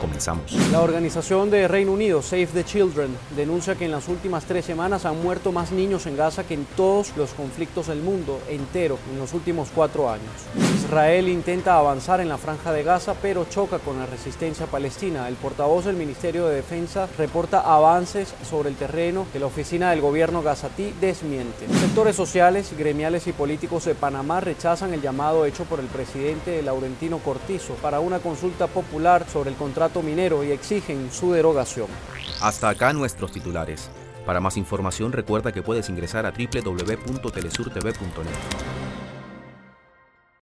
Comenzamos. La organización de Reino Unido, Save the Children, denuncia que en las últimas tres semanas han muerto más niños en Gaza que en todos los conflictos del mundo entero en los últimos cuatro años. Israel intenta avanzar en la franja de Gaza, pero choca con la resistencia palestina. El portavoz del Ministerio de Defensa reporta avances sobre el terreno que la oficina del gobierno gazatí desmiente. Sectores sociales, gremiales y políticos de Panamá rechazan el llamado hecho por el presidente Laurentino Cortizo para una consulta popular sobre el contrato minero y exigen su derogación. Hasta acá nuestros titulares. Para más información recuerda que puedes ingresar a www.telesurtv.net.